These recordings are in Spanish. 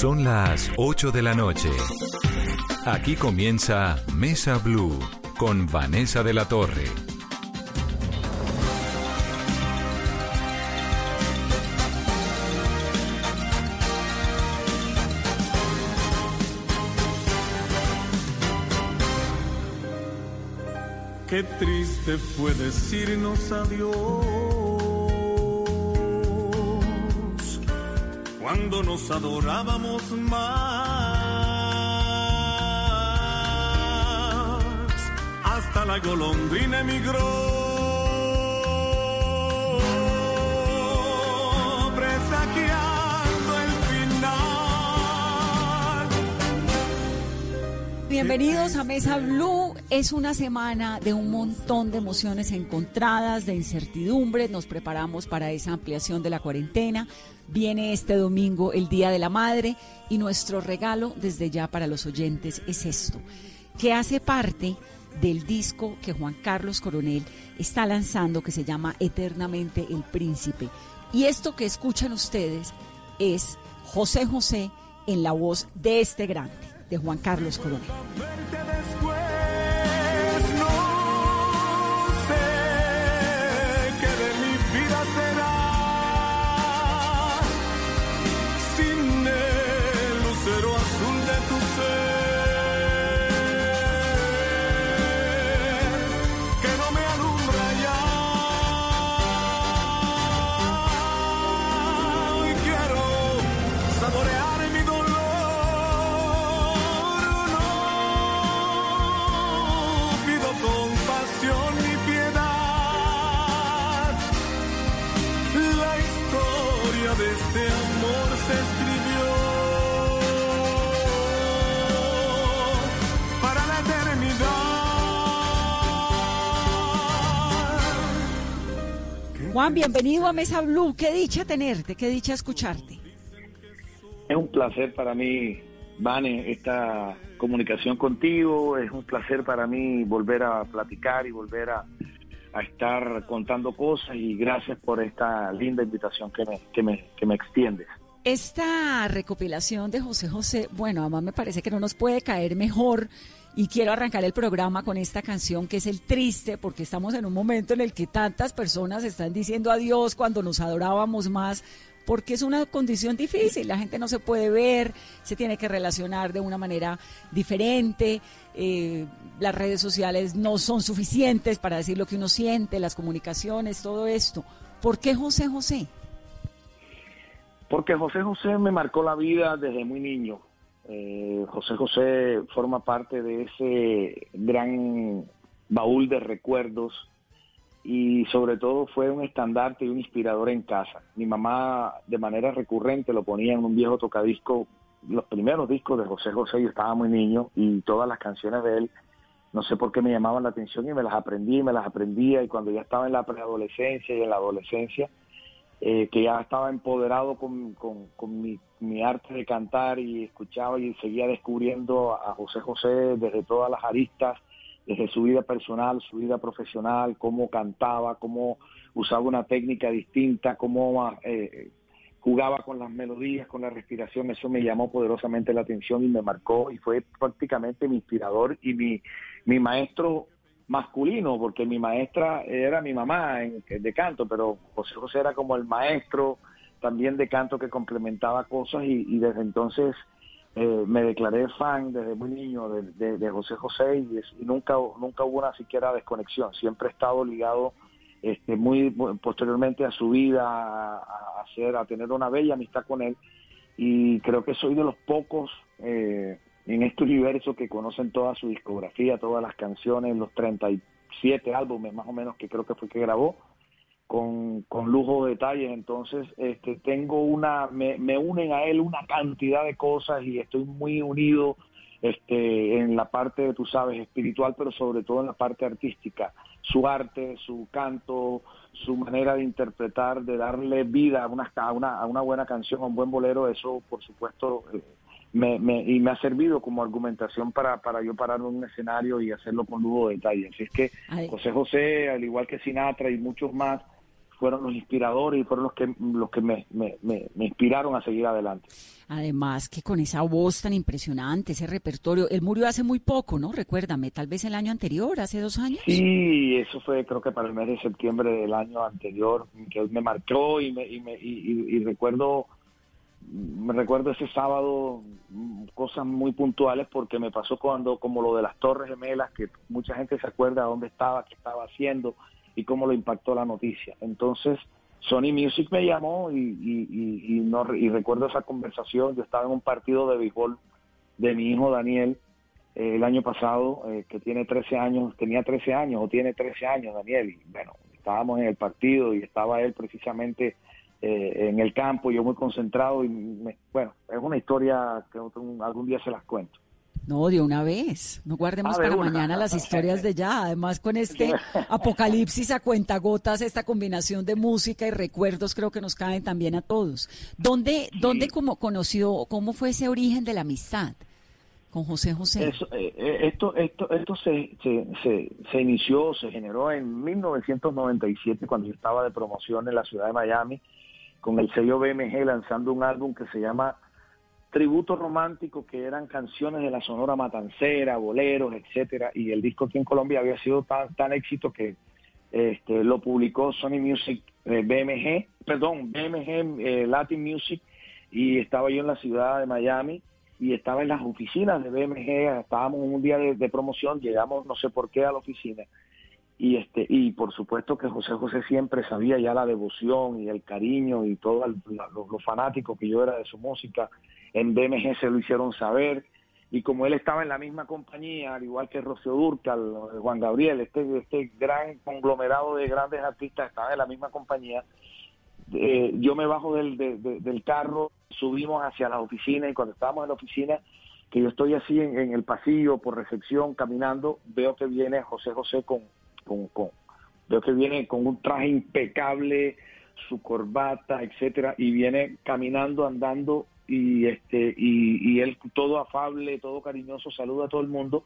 Son las 8 de la noche. Aquí comienza Mesa Blue con Vanessa de la Torre. Qué triste fue decirnos adiós cuando nos adorábamos más. Hasta la golondrina emigró. Bienvenidos a Mesa Blue. Es una semana de un montón de emociones encontradas, de incertidumbre. Nos preparamos para esa ampliación de la cuarentena. Viene este domingo el Día de la Madre y nuestro regalo desde ya para los oyentes es esto, que hace parte del disco que Juan Carlos Coronel está lanzando que se llama Eternamente el Príncipe. Y esto que escuchan ustedes es José José en la voz de este grande, de Juan Carlos Coronel. Juan, bienvenido a Mesa Blue. Qué dicha tenerte, qué dicha escucharte. Es un placer para mí, Vane, esta comunicación contigo. Es un placer para mí volver a platicar y volver a, a estar contando cosas. Y gracias por esta linda invitación que me, que me, que me extiendes. Esta recopilación de José José, bueno, además me parece que no nos puede caer mejor y quiero arrancar el programa con esta canción que es el triste porque estamos en un momento en el que tantas personas están diciendo adiós cuando nos adorábamos más porque es una condición difícil, la gente no se puede ver, se tiene que relacionar de una manera diferente, eh, las redes sociales no son suficientes para decir lo que uno siente, las comunicaciones, todo esto. ¿Por qué José José? Porque José José me marcó la vida desde muy niño. Eh, José José forma parte de ese gran baúl de recuerdos y sobre todo fue un estandarte y un inspirador en casa. Mi mamá de manera recurrente lo ponía en un viejo tocadisco, los primeros discos de José José, yo estaba muy niño y todas las canciones de él, no sé por qué me llamaban la atención y me las aprendí, me las aprendía y cuando ya estaba en la preadolescencia y en la adolescencia, eh, que ya estaba empoderado con, con, mi arte de cantar y escuchaba y seguía descubriendo a José José desde todas las aristas, desde su vida personal, su vida profesional, cómo cantaba, cómo usaba una técnica distinta, cómo eh, jugaba con las melodías, con la respiración, eso me llamó poderosamente la atención y me marcó y fue prácticamente mi inspirador y mi, mi maestro masculino, porque mi maestra era mi mamá en, de canto, pero José José era como el maestro también de canto que complementaba cosas y, y desde entonces eh, me declaré fan desde muy niño de, de, José José y, nunca nunca hubo una siquiera desconexión, siempre he estado ligado este, muy muy posteriormente a su vida, a, a hacer, a tener una bella amistad con él. Y creo que soy de los pocos eh, en este universo que conocen toda su discografía, todas las canciones, los 37 álbumes más o menos que creo que fue que grabó con, con lujo de detalles, entonces este, tengo una, me, me unen a él una cantidad de cosas y estoy muy unido este, en la parte, tú sabes, espiritual, pero sobre todo en la parte artística. Su arte, su canto, su manera de interpretar, de darle vida a una, a una, a una buena canción, a un buen bolero, eso por supuesto eh, me, me, y me ha servido como argumentación para, para yo pararme en un escenario y hacerlo con lujo de detalle. Así es que Ay. José José, al igual que Sinatra y muchos más, fueron los inspiradores y fueron los que, los que me, me, me, inspiraron a seguir adelante. Además que con esa voz tan impresionante, ese repertorio, él murió hace muy poco, ¿no? Recuérdame, tal vez el año anterior, hace dos años. Sí, eso fue creo que para el mes de septiembre del año anterior, que me marcó y, me, y, me, y recuerdo me recuerdo ese sábado mm, cosas muy puntuales porque me pasó cuando como lo de las Torres Gemelas que mucha gente se acuerda dónde estaba, qué estaba haciendo y cómo lo impactó la noticia. Entonces Sony Music me llamó y, y, no, y recuerdo esa conversación. Yo estaba en un partido de béisbol de mi hijo Daniel eh, el año pasado, eh, que tiene 13 años, tenía 13 años o tiene 13 años Daniel. Y bueno, estábamos en el partido y estaba él precisamente eh, en el campo, yo muy concentrado y bueno, es una historia que algún día se las cuento. No, de una vez. No guardemos ah, para mañana las historias de ya. Además, con este apocalipsis a cuentagotas, esta combinación de música y recuerdos creo que nos caen también a todos. ¿Dónde, dónde como conoció, cómo fue ese origen de la amistad con José José? Eh, eh, esto esto, esto se, se, se, inició, se generó en 1997 cuando yo estaba de promoción en la ciudad de Miami con el sello BMG lanzando un álbum que se llama Tributo Romántico, que eran canciones de la Sonora Matancera, boleros, etcétera, y el disco aquí en Colombia había sido tan, tan éxito que este, lo publicó Sony Music eh, BMG, perdón, BMG eh, Latin Music, y estaba yo en la ciudad de Miami y estaba en las oficinas de BMG, estábamos un día de promoción, llegamos no sé por qué a la oficina y este y por supuesto que José José siempre sabía ya la devoción y el cariño y todo lo, fanático que yo era de su música. En BMG se lo hicieron saber. Y como él estaba en la misma compañía al igual que Rocío Durcal Juan Gabriel este este gran conglomerado de grandes artistas estaba en la misma compañía eh, yo me bajo del, del carro subimos hacia la oficina y cuando estábamos en la oficina que yo estoy así en, en el pasillo por recepción caminando veo que viene José José con con, veo que viene con un traje impecable, su corbata, etcétera, y viene caminando, andando y este y, él todo afable, todo cariñoso, saluda a todo el mundo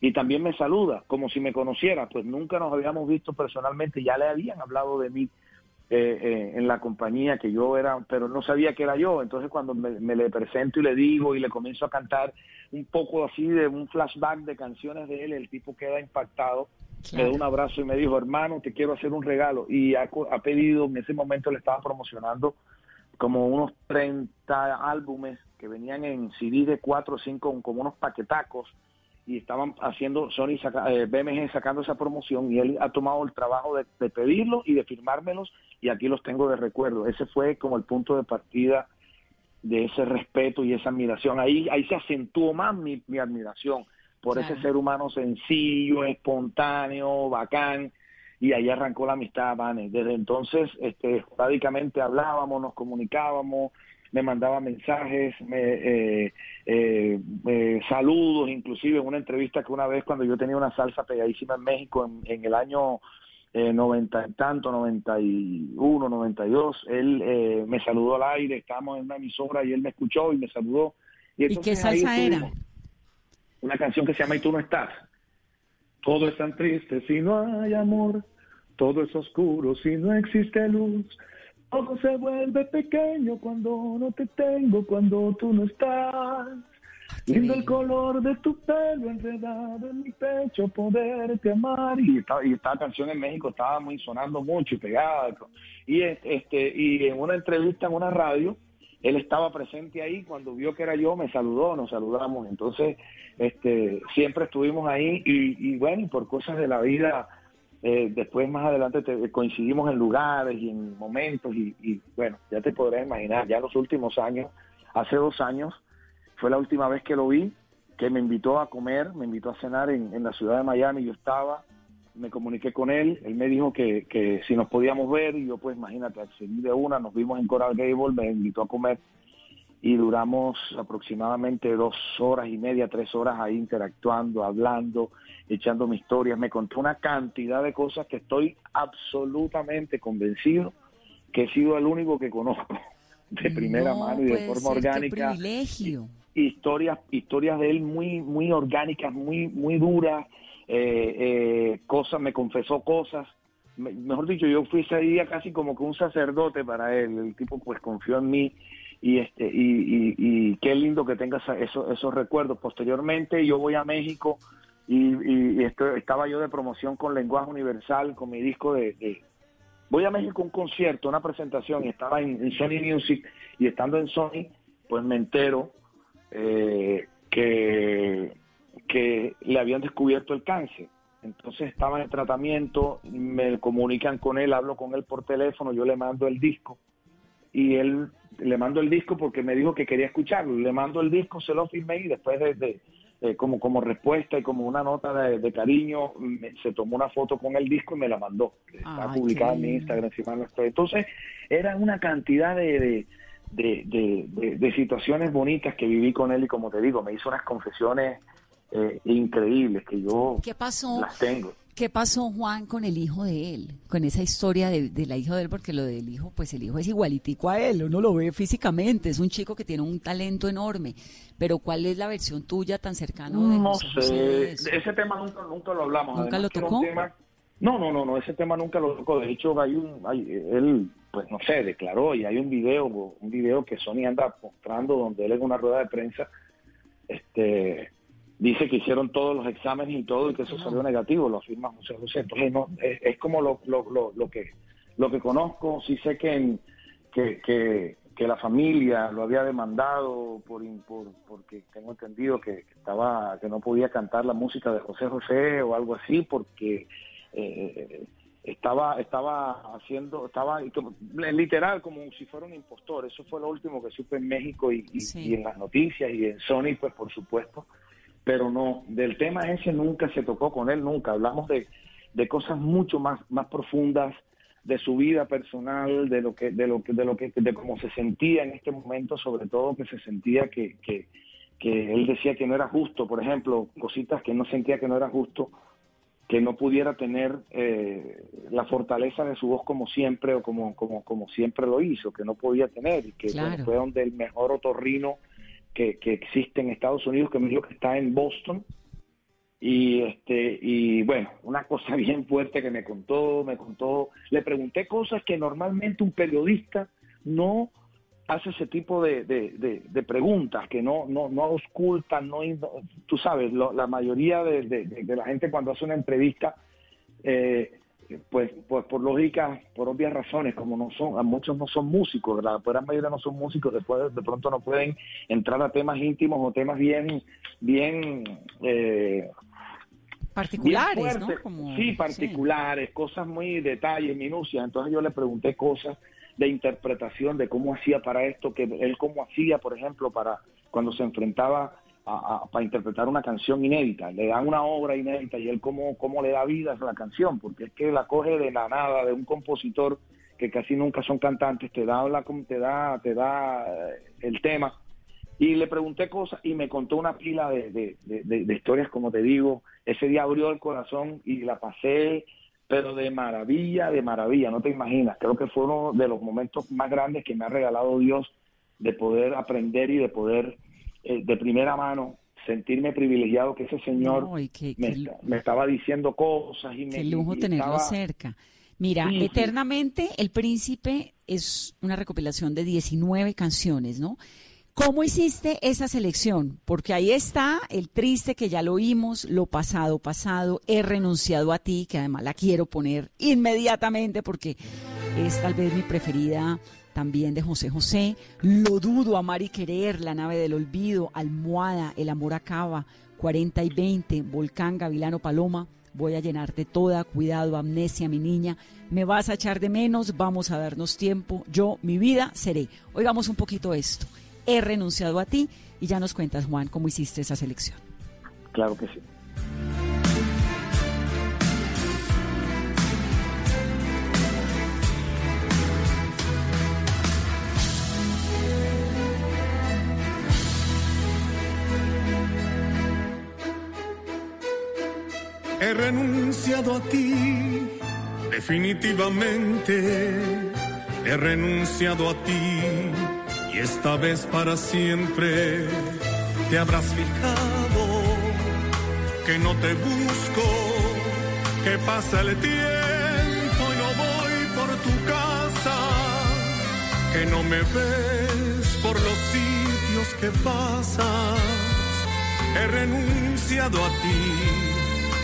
y también me saluda como si me conociera, pues nunca nos habíamos visto personalmente, ya le habían hablado de mí eh, eh, en la compañía que yo era, pero no sabía que era yo. Entonces cuando me, le presento y le digo y le comienzo a cantar un poco así de un flashback de canciones de él, el tipo queda impactado me dio un abrazo y me dijo, hermano, te quiero hacer un regalo. Y ha, pedido, en ese momento le estaba promocionando como unos 30 álbumes que venían en CD de 4 o 5, como unos paquetacos, y estaban haciendo Sony, eh, BMG sacando esa promoción, y él ha tomado el trabajo de, de pedirlos y de firmármelos, y aquí los tengo de recuerdo. Ese fue como el punto de partida de ese respeto y esa admiración. Ahí, ahí se acentuó más mi, mi admiración por ese ser humano sencillo, espontáneo, bacán, y ahí arrancó la amistad, Vane. Desde entonces, este, prácticamente hablábamos, nos comunicábamos, me mandaba mensajes, me, eh, eh, eh, saludos, inclusive en una entrevista que una vez cuando yo tenía una salsa pegadísima en México en, el año eh, 90 y tanto, 91, 92, él me saludó al aire, estábamos en una emisora y él me escuchó y me saludó. ¿Y, qué salsa era? Una canción que se llama Y tú no estás. Todo es tan triste si no hay amor, todo es oscuro si no existe luz. Todo se vuelve pequeño cuando no te tengo, cuando tú no estás. Lindo el color de tu pelo enredado en mi pecho, poderte amar. Y esta, y esta canción en México estaba muy sonando mucho y pegada. Y, este, y en una entrevista en una radio, él estaba presente ahí, cuando vio que era yo, me saludó, nos saludamos, entonces este, siempre estuvimos ahí y, bueno, por cosas de la vida, eh, después más adelante coincidimos en lugares y en momentos y, bueno, ya te podrás imaginar, ya los últimos años, hace dos años, fue la última vez que lo vi, que me invitó a comer, me invitó a cenar en, en la ciudad de Miami, yo estaba, me comuniqué con él, él me dijo que, que si nos podíamos ver y yo pues imagínate, accedí de una, nos vimos en Coral Gable, me invitó a comer y duramos aproximadamente dos horas y media, tres horas ahí interactuando, hablando, echando mi historia, me contó una cantidad de cosas que estoy absolutamente convencido que he sido el único que conozco de primera mano y de forma orgánica. privilegio. Historias, historias de él muy, muy orgánicas, muy, muy duras, eh, eh, cosas, me confesó cosas mejor dicho, yo fui ese día casi como que un sacerdote para él. El tipo pues confió en mí y este y, y, qué lindo que tengas esos, esos recuerdos. Posteriormente yo voy a México y, y estaba yo de promoción con Lenguaje Universal, con mi disco de, Voy a México a un concierto, una presentación, y estaba en, Sony Music, y estando en Sony, pues me entero eh, que, que le habían descubierto el cáncer. Entonces estaba en tratamiento, me comunican con él, hablo con él por teléfono, yo le mando el disco y él le mando el disco porque me dijo que quería escucharlo. Le mando el disco, se lo firmé y después de, como, como respuesta y como una nota de, cariño, se tomó una foto con el disco y me la mandó. Está publicada en mi Instagram, Entonces, era una cantidad de, de, situaciones bonitas que viví con él y como te digo, me hizo unas confesiones eh, increíbles que yo ¿Qué pasó? las tengo. ¿Qué pasó, Juan, con el hijo de él? Con esa historia de, la hija de él, porque lo del hijo, pues el hijo es igualitico a él, uno lo ve físicamente, es un chico que tiene un talento enorme, pero ¿cuál es la versión tuya tan cercana de No sé, ese tema nunca, nunca lo hablamos. ¿Nunca lo tocó? no, no, no, no, ese tema nunca lo tocó, de hecho hay un, hay, él, pues no sé, declaró y hay un video, un video que Sony anda mostrando donde él en una rueda de prensa, este dice que hicieron todos los exámenes y todo y que eso salió negativo, lo afirma José José. Entonces, no, es, como lo, lo, lo, que lo que conozco, sí sé que, que, que, la familia lo había demandado por, por porque tengo entendido que, estaba que no podía cantar la música de José José o algo así porque eh, estaba estaba haciendo estaba literal como si fuera un impostor. Eso fue lo último que supe en México y, y en las noticias y en Sony pues por supuesto pero no, del tema ese nunca se tocó con él, nunca. Hablamos de, de cosas mucho más, más profundas, de su vida personal, de lo que, de lo que, de lo que, de cómo se sentía en este momento, sobre todo que se sentía que, que, que él decía que no era justo, por ejemplo, cositas que no sentía que no era justo, que no pudiera tener eh, la fortaleza de su voz como siempre o como, como, como siempre lo hizo, que no podía tener, y que fue donde el mejor otorrino que, existe en Estados Unidos, que me dijo que está en Boston. Y este y bueno, una cosa bien fuerte que me contó, me contó, le pregunté cosas que normalmente un periodista no hace ese tipo de, de, preguntas, que no, no, no auscultan, no, tú sabes, la mayoría de, la gente cuando hace una entrevista eh, pues, pues por lógica, por obvias razones, como no son, muchos no son músicos, la gran mayoría no son músicos, después de pronto no pueden entrar a temas íntimos o temas bien, bien eh, particulares, ¿no? sí, particulares, cosas muy detalles, minucias. Entonces yo le pregunté cosas de interpretación de cómo hacía para esto, que él cómo hacía, por ejemplo, para cuando se enfrentaba para interpretar una canción inédita. Le dan una obra inédita y él cómo, cómo le da vida a la canción, porque es que la coge de la nada, de un compositor que casi nunca son cantantes, te da, la, te da, te da eh, el tema. Y le pregunté cosas y me contó una pila de, de, historias, como te digo. Ese día abrió el corazón y la pasé, pero de maravilla, de maravilla, no te imaginas. Creo que fue uno de los momentos más grandes que me ha regalado Dios de poder aprender y de poder eh, de primera mano sentirme privilegiado que ese señor me, estaba diciendo cosas y me... Qué lujo tenerlo cerca. Mira, Eternamente el Príncipe es una recopilación de 19 canciones, ¿no? ¿Cómo hiciste esa selección? Porque ahí está el triste que ya lo oímos, lo pasado, pasado, he renunciado a ti, que además la quiero poner inmediatamente porque es tal vez mi preferida también de José José, Lo dudo, amar y querer, La nave del olvido, Almohada, El amor acaba, 40 y 20, Volcán, Gavilano, Paloma, Voy a llenarte toda, cuidado, amnesia, mi niña, me vas a echar de menos, vamos a darnos tiempo, yo, mi vida, seré. Oigamos un poquito esto. He renunciado a ti y ya nos cuentas, Juan, cómo hiciste esa selección. Claro que sí. he renunciado a ti, definitivamente he renunciado a ti. Y esta vez para siempre te habrás fijado que no te busco, que pasa el tiempo y no voy por tu casa, que no me ves por los sitios que pasas, he renunciado a ti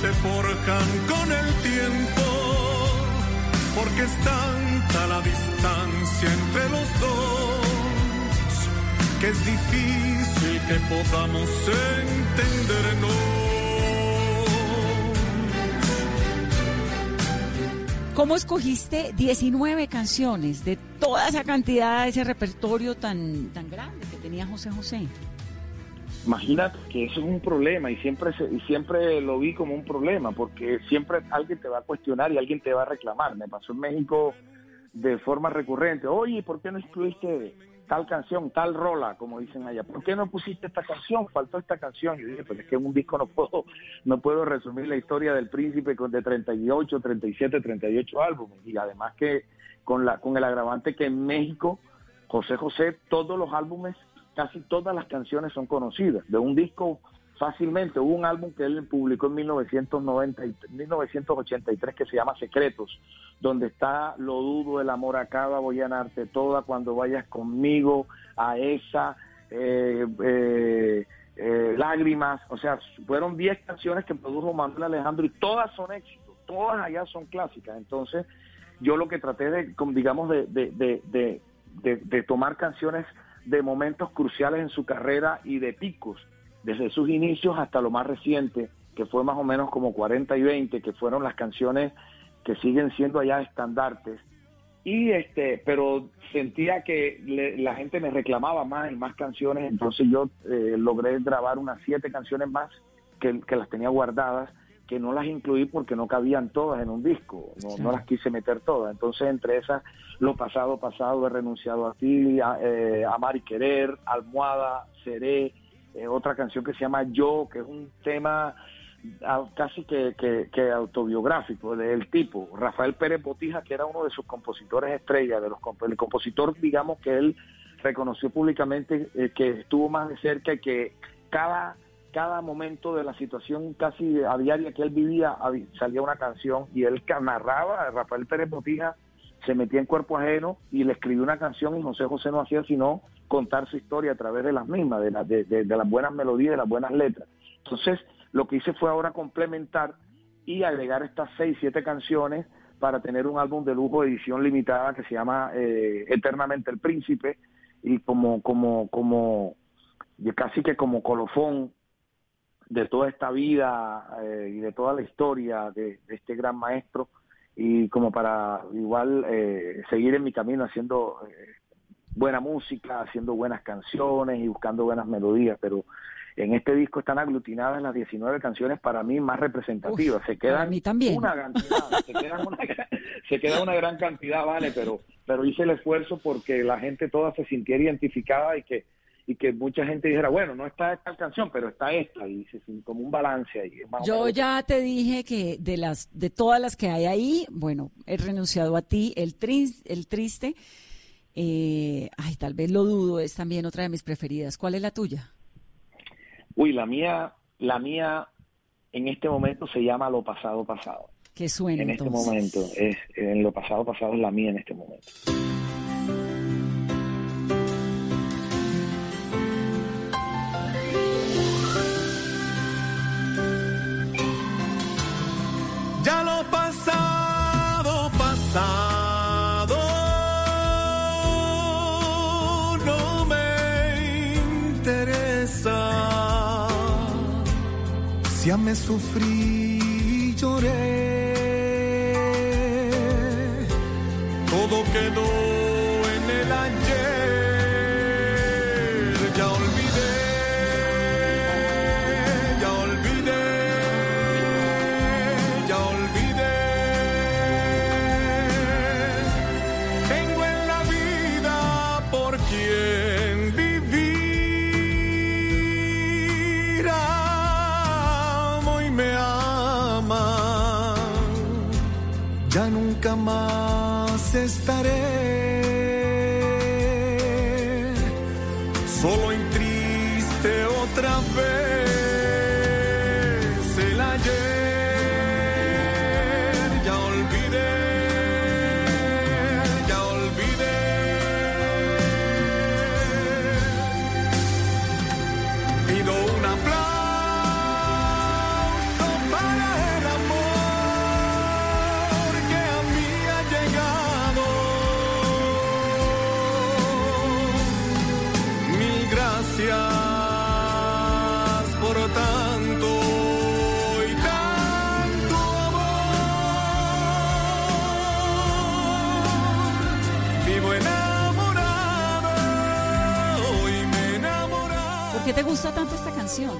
se forjan con el tiempo, porque es tanta la distancia entre los dos, que es difícil que podamos entendernos. ¿Cómo escogiste 19 canciones de toda esa cantidad, ese repertorio tan, tan grande que tenía José José? Imagínate que eso es un problema y siempre se- y siempre lo vi como un problema porque siempre alguien te va a cuestionar y alguien te va a reclamar. Me pasó en México de forma recurrente. Oye, ¿por qué no incluiste tal canción, tal rola, como dicen allá? ¿Por qué no pusiste esta canción? Faltó esta canción. Yo dije, pues es que en un disco no puedo, no puedo resumir la historia del príncipe con de 38, 37, 38 álbumes. Y además que con la con el agravante que en México José José, todos los álbumes, casi todas las canciones son conocidas. De un disco fácilmente, hubo un álbum que él publicó en 1990, y- 1983 que se llama Secretos, donde está Lo dudo, El amor acaba, voy a ganarte toda, cuando vayas conmigo, a esa, eh, eh, eh, Lágrimas, o sea, fueron 10 canciones que produjo Manuel Alejandro y todas son éxitos, todas allá son clásicas. Entonces, yo lo que traté de, digamos, de, de- de tomar canciones de momentos cruciales en su carrera y de picos, desde sus inicios hasta lo más reciente, que fue más o menos como 40 y 20, que fueron las canciones que siguen siendo allá estandartes. Y este, pero sentía que le- la gente me reclamaba más y más canciones, entonces yo eh, logré grabar unas siete canciones más que, que las tenía guardadas, que no las incluí porque no cabían todas en un disco, no, no las quise meter todas. Entonces, entre esas, Lo pasado, pasado, he renunciado a ti, a, eh, Amar y Querer, Almohada, Seré, eh, otra canción que se llama Yo, que es un tema ah, casi que, que- que autobiográfico del tipo. Rafael Pérez Botija, que era uno de sus compositores estrella, de los el compositor, digamos, que él reconoció públicamente eh, que estuvo más de cerca y que cada cada momento de la situación casi a diaria que él vivía salía una canción y él narraba, Rafael Pérez Botija se metía en cuerpo ajeno y le escribió una canción y José José no hacía sino contar su historia a través de las mismas, de, la- de, las buenas melodías, de las buenas letras. Entonces, lo que hice fue ahora complementar y agregar estas seis, siete canciones para tener un álbum de lujo de edición limitada que se llama eh, Eternamente el Príncipe y como, como, como, casi que como colofón de toda esta vida eh, y de toda la historia de, de este gran maestro y como para igual eh, seguir en mi camino haciendo eh, buena música, haciendo buenas canciones y buscando buenas melodías, pero en este disco están aglutinadas las 19 canciones para mí más representativas. Uf, se quedan mí también. una cantidad, se quedan una, se queda una gran cantidad, vale, pero pero hice el esfuerzo porque la gente toda se sintiera identificada y que y que mucha gente dijera, bueno, no está esta canción, pero está esta, y se como un balance ahí. Yo ya te dije que de las de todas las que hay ahí, bueno, he renunciado a ti, el tris- el triste, eh, ay, tal vez lo dudo, es también otra de mis preferidas. ¿Cuál es la tuya? Uy, la mía, la mía en este momento se llama Lo pasado pasado. Que suena En este momento, es en Lo pasado pasado es la mía en este momento. Ya me sufrí y lloré, todo quedó gusta tanto esta canción?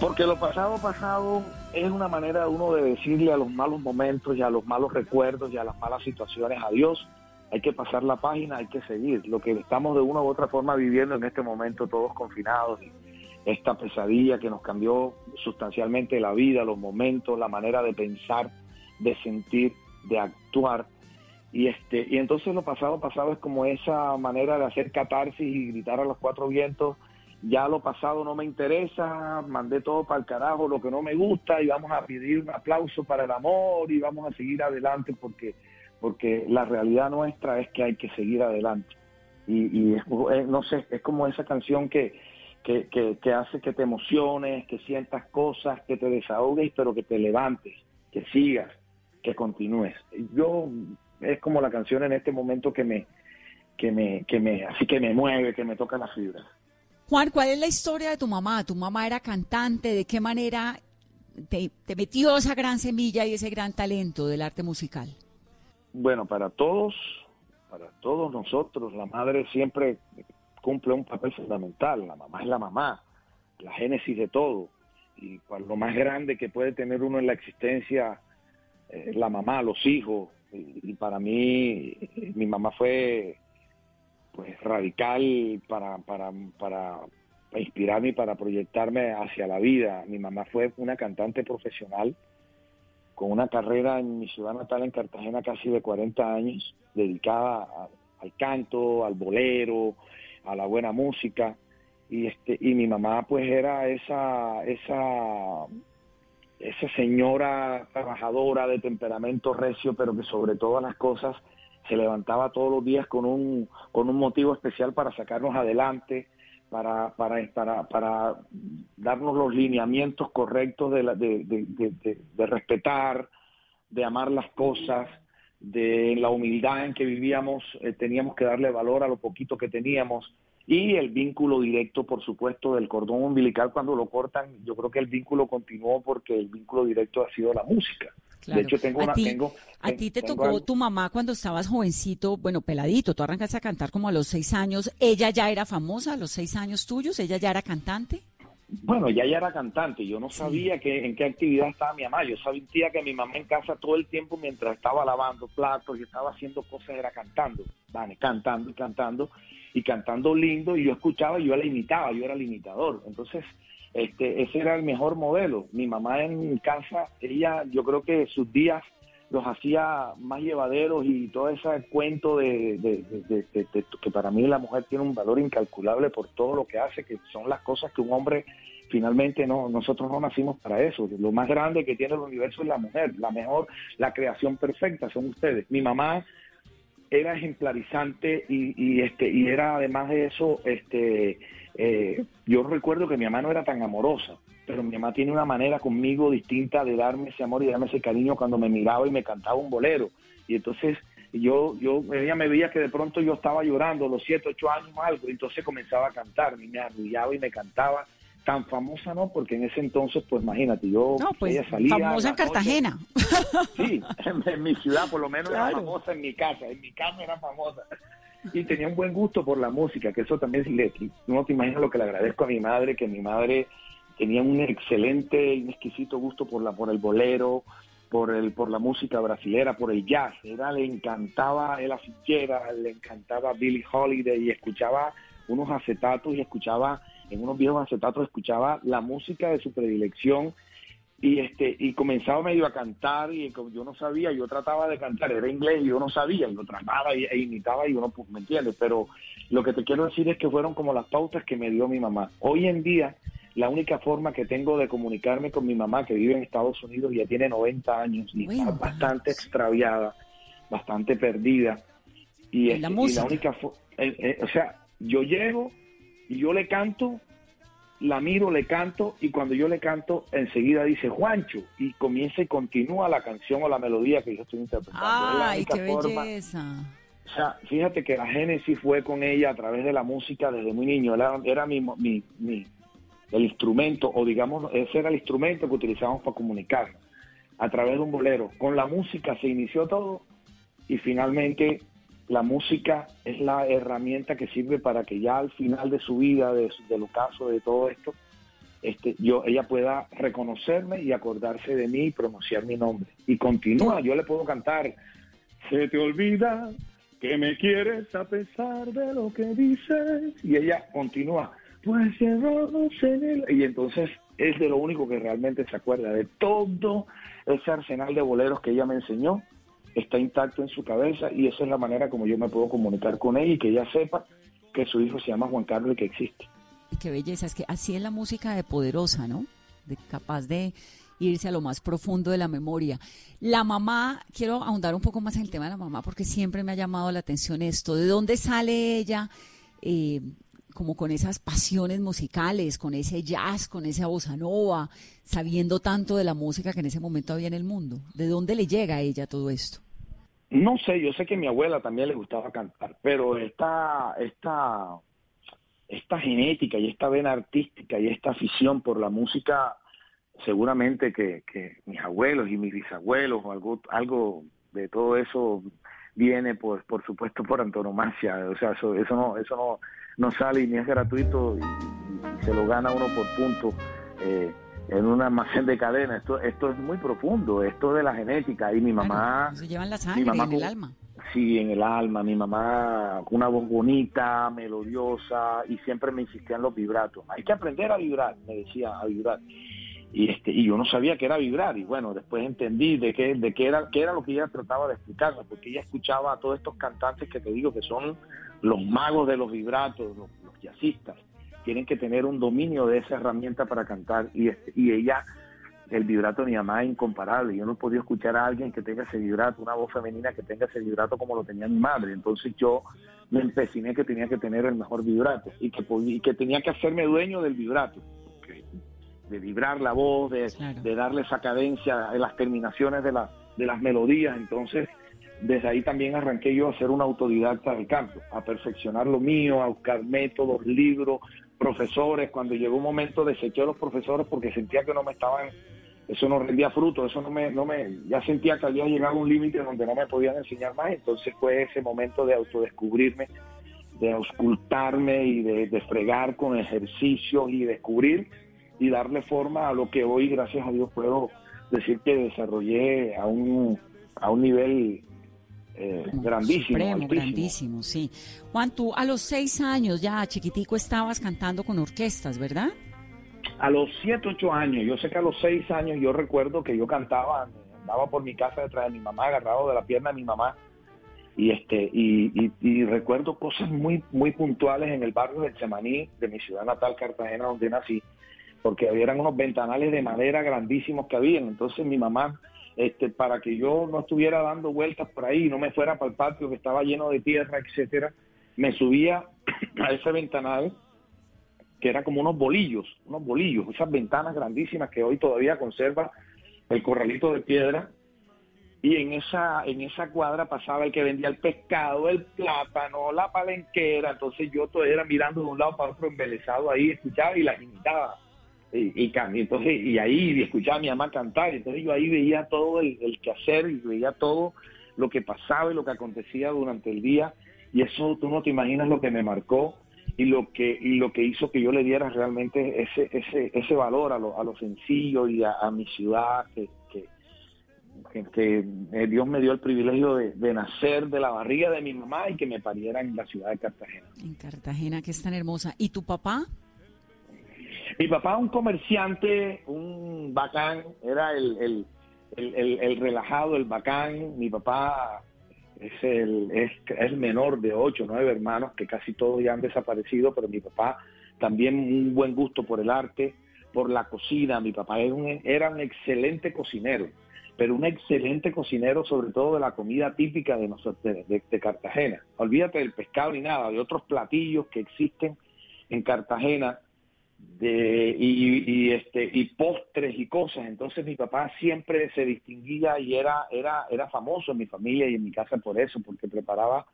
Porque lo pasado pasado es una manera de uno de decirle a los malos momentos y a los malos recuerdos y a las malas situaciones adiós. Hay que pasar la página, hay que seguir. Lo que estamos de una u otra forma viviendo en este momento todos confinados, esta pesadilla que nos cambió sustancialmente la vida, los momentos, la manera de pensar, de sentir, de actuar. Y este y entonces lo pasado pasado es como esa manera de hacer catarsis y gritar a los cuatro vientos ya lo pasado no me interesa, mandé todo para el carajo, lo que no me gusta y vamos a pedir un aplauso para el amor y vamos a seguir adelante porque, porque la realidad nuestra es que hay que seguir adelante. Y, no sé, es como esa canción que, que, que, hace que te emociones, que sientas cosas, que te desahogues, pero que te levantes, que sigas, que continúes. Yo es como la canción en este momento que me, que me, que me, así que me mueve, que me toca la fibra. Juan, ¿cuál es la historia de tu mamá? ¿Tu mamá era cantante? ¿De qué manera te, metió esa gran semilla y ese gran talento del arte musical? Bueno, para todos, para todos nosotros, la madre siempre cumple un papel fundamental. La mamá es la mamá, la génesis de todo. Y lo más grande que puede tener uno en la existencia es la mamá, los hijos. y para mí, mi mamá fue pues radical para, para, para inspirarme y para proyectarme hacia la vida. Mi mamá fue una cantante profesional con una carrera en mi ciudad natal, en Cartagena, casi de 40 años, dedicada al canto, al bolero, a la buena música. Y, este, y mi mamá pues era esa, esa, esa señora trabajadora de temperamento recio, pero que sobre todas las cosas se levantaba todos los días con un, con un motivo especial para sacarnos adelante, para, para, para, darnos los lineamientos correctos de, la, de, de, respetar, de amar las cosas, de la humildad en que vivíamos, eh, teníamos que darle valor a lo poquito que teníamos y el vínculo directo, por supuesto, del cordón umbilical cuando lo cortan, yo creo que el vínculo continuó porque el vínculo directo ha sido la música. De hecho, tengo una... ¿A ti te tocó tu mamá cuando estabas jovencito, bueno, peladito, tú arrancaste a cantar como a los seis años, ¿ella ya era famosa a los seis años tuyos? ¿Ella ya era cantante? Bueno, ella ya era cantante, yo no sabía que, en qué actividad estaba mi mamá, yo sabía que mi mamá en casa todo el tiempo mientras estaba lavando platos y estaba haciendo cosas era cantando, vale, cantando y cantando y cantando lindo y yo escuchaba y yo la imitaba, yo era el imitador, entonces este, ese era el mejor modelo. Mi mamá en casa, ella, yo creo que sus días los hacía más llevaderos y todo ese cuento de, que para mí la mujer tiene un valor incalculable por todo lo que hace, que son las cosas que un hombre finalmente no, nosotros no nacimos para eso. Lo más grande que tiene el universo es la mujer, la mejor, la creación perfecta son ustedes. Mi mamá era ejemplarizante y, y este y era además de eso este eh, yo recuerdo que mi mamá no era tan amorosa, pero mi mamá tiene una manera conmigo distinta de darme ese amor y darme ese cariño cuando me miraba y me cantaba un bolero. Y entonces yo, yo, ella me veía que de pronto yo estaba llorando, los siete, ocho años algo, y entonces comenzaba a cantar, me arrullaba y me cantaba. Tan famosa no, porque en ese entonces, pues imagínate, yo pues, ella salía. Famosa en Cartagena. sí, en, mi ciudad por lo menos era famosa en mi casa, en mi casa era famosa y tenía un buen gusto por la música, que eso también, le, no te imaginas lo que le agradezco a mi madre, que mi madre tenía un excelente y un exquisito gusto por, la, por el bolero, por, el, por la música brasilera, por el jazz. Era, le encantaba el Fitzgerald, le encantaba Billie Holiday y escuchaba unos acetatos y escuchaba, en unos viejos acetatos, escuchaba la música de su predilección y este y comenzaba medio a cantar y como yo no sabía, yo trataba de cantar, era inglés y yo no sabía, yo trataba e, imitaba y uno pues, me entiende, pero lo que te quiero decir es que fueron como las pautas que me dio mi mamá. Hoy en día la única forma que tengo de comunicarme con mi mamá que vive en Estados Unidos ya tiene 90 años y está bastante extraviada, bastante perdida y, la, y la única eh, eh, o sea, yo llego y yo le canto la miro, le canto y cuando yo le canto enseguida dice Juancho y comienza y continúa la canción o la melodía que yo estoy interpretando. ¡Ay, qué belleza! O sea, fíjate que la génesis fue con ella a través de la música desde muy niño. Era, era mi, mi, mi, el instrumento, o digamos, ese era el instrumento que utilizábamos para comunicar a través de un bolero. Con la música se inició todo y finalmente la música es la herramienta que sirve para que ya al final de su vida, de, del ocaso, de todo esto, este, yo, ella pueda reconocerme y acordarse de mí y pronunciar mi nombre. Y continúa, yo le puedo cantar, se te olvida que me quieres a pesar de lo que dices. Y ella continúa, pues en Y entonces es de lo único que realmente se acuerda, de todo ese arsenal de boleros que ella me enseñó está intacto en su cabeza y esa es la manera como yo me puedo comunicar con ella y que ella sepa que su hijo se llama Juan Carlos y que existe. Qué belleza, es que así es la música de poderosa, ¿no? De capaz de irse a lo más profundo de la memoria. La mamá, quiero ahondar un poco más en el tema de la mamá porque siempre me ha llamado la atención esto. ¿De dónde sale ella? Eh, como con esas pasiones musicales, con ese jazz, con esa bossa nova, sabiendo tanto de la música que en ese momento había en el mundo. ¿De dónde le llega a ella todo esto? No sé, yo sé que a mi abuela también le gustaba cantar, pero esta, esta, esta genética y esta vena artística y esta afición por la música, seguramente que, mis abuelos y mis bisabuelos o algo, algo de todo eso viene pues por supuesto por antonomasia, o sea, eso, eso no, eso no, no sale y ni es gratuito y, se lo gana uno por punto. Eh, en un almacén de cadena. Esto, esto es muy profundo, esto de la genética. Y mi mamá... se llevan la sangre, en el alma. Sí, en el alma. Mi mamá, una voz bonita, melodiosa, y siempre me insistía en los vibratos. Hay que aprender a vibrar, me decía, a vibrar. Y, este, y yo no sabía qué era vibrar. Y bueno, después entendí de qué, de qué, era, qué era lo que ella trataba de explicarme, porque ella escuchaba a todos estos cantantes que te digo que son los magos de los vibratos, los, los jazzistas tienen que tener un dominio de esa herramienta para cantar y, este, y ella, el vibrato de mi mamá es incomparable. Yo no he podido escuchar a alguien que tenga ese vibrato, una voz femenina que tenga ese vibrato como lo tenía mi madre. Entonces yo me empeciné que tenía que tener el mejor vibrato y que, y que tenía que hacerme dueño del vibrato. De vibrar la voz, de, de darle esa cadencia en las terminaciones de, la, de las melodías. Entonces, desde ahí también arranqué yo a ser un autodidacta del canto, a perfeccionar lo mío, a buscar métodos, libros, profesores, cuando llegó un momento deseché a los profesores porque sentía que no me estaban, eso no rendía fruto, eso no me, no me, ya sentía que había llegado a un límite donde no me podían enseñar más, entonces fue ese momento de autodescubrirme, de auscultarme y de, fregar con ejercicios y descubrir y darle forma a lo que hoy, gracias a Dios, puedo decir que desarrollé a un, a un nivel eh, grandísimo. grandísimo, sí. Juan, tú a los seis años ya chiquitico estabas cantando con orquestas, ¿verdad? A los siete, ocho años. Yo sé que a los seis años yo recuerdo que yo cantaba, andaba por mi casa detrás de mi mamá, agarrado de la pierna de mi mamá. Y este y, y, recuerdo cosas muy muy puntuales en el barrio de Chemaní, de mi ciudad natal, Cartagena, donde nací, porque había unos ventanales de madera grandísimos que habían. Entonces mi mamá este, para que yo no estuviera dando vueltas por ahí, no me fuera para el patio que estaba lleno de tierra, etcétera, me subía a ese ventanal que era como unos bolillos, unos bolillos, esas ventanas grandísimas que hoy todavía conserva el corralito de piedra. Y en esa en esa cuadra pasaba el que vendía el pescado, el plátano, la palenquera, entonces yo todavía era mirando de un lado para otro embelesado ahí, escuchaba y las imitaba y, y, entonces y ahí escuchaba a mi mamá cantar entonces yo ahí veía todo el, el quehacer y veía todo lo que pasaba y lo que acontecía durante el día y eso tú no te imaginas lo que me marcó y lo que y lo que hizo que yo le diera realmente ese ese ese valor a lo, a lo sencillo y a, mi ciudad que, que, eh, Dios me dio el privilegio de, de, nacer de la barriga de mi mamá y que me pariera en la ciudad de Cartagena. En Cartagena, que es tan hermosa. ¿Y tu papá? Mi papá un comerciante, un bacán, era el, el, relajado, el bacán. Mi papá es el, es, el menor de ocho, nueve hermanos, que casi todos ya han desaparecido, pero mi papá también un buen gusto por el arte, por la cocina. Mi papá era un, era un excelente cocinero pero un excelente cocinero, sobre todo de la comida típica de, nosotros, de, Cartagena. Olvídate del pescado ni nada, de otros platillos que existen en Cartagena de, y, este, y postres y cosas. Entonces mi papá siempre se distinguía y era, era, era famoso en mi familia y en mi casa por eso, porque preparaba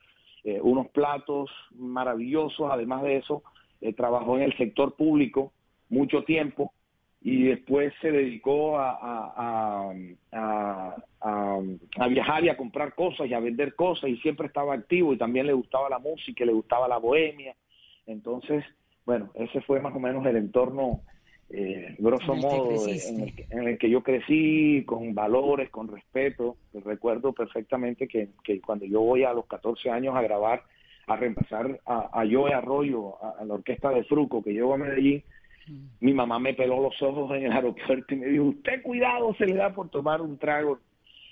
eh, unos platos maravillosos. Además de eso, eh, trabajó en el sector público mucho tiempo y después se dedicó a, a, viajar y a comprar cosas y a vender cosas y siempre estaba activo y también le gustaba la música, le gustaba la bohemia. Entonces, bueno, ese fue más o menos el entorno, eh, grosso modo, en el, que, yo crecí, con valores, con respeto. Recuerdo perfectamente que, que cuando yo voy a los 14 años a grabar, a reemplazar a, a Joe Arroyo, a, a la orquesta de Fruco, que llego a Medellín, mi mamá me peló los ojos en el aeropuerto y me dijo, usted cuidado, se le da por tomar un trago.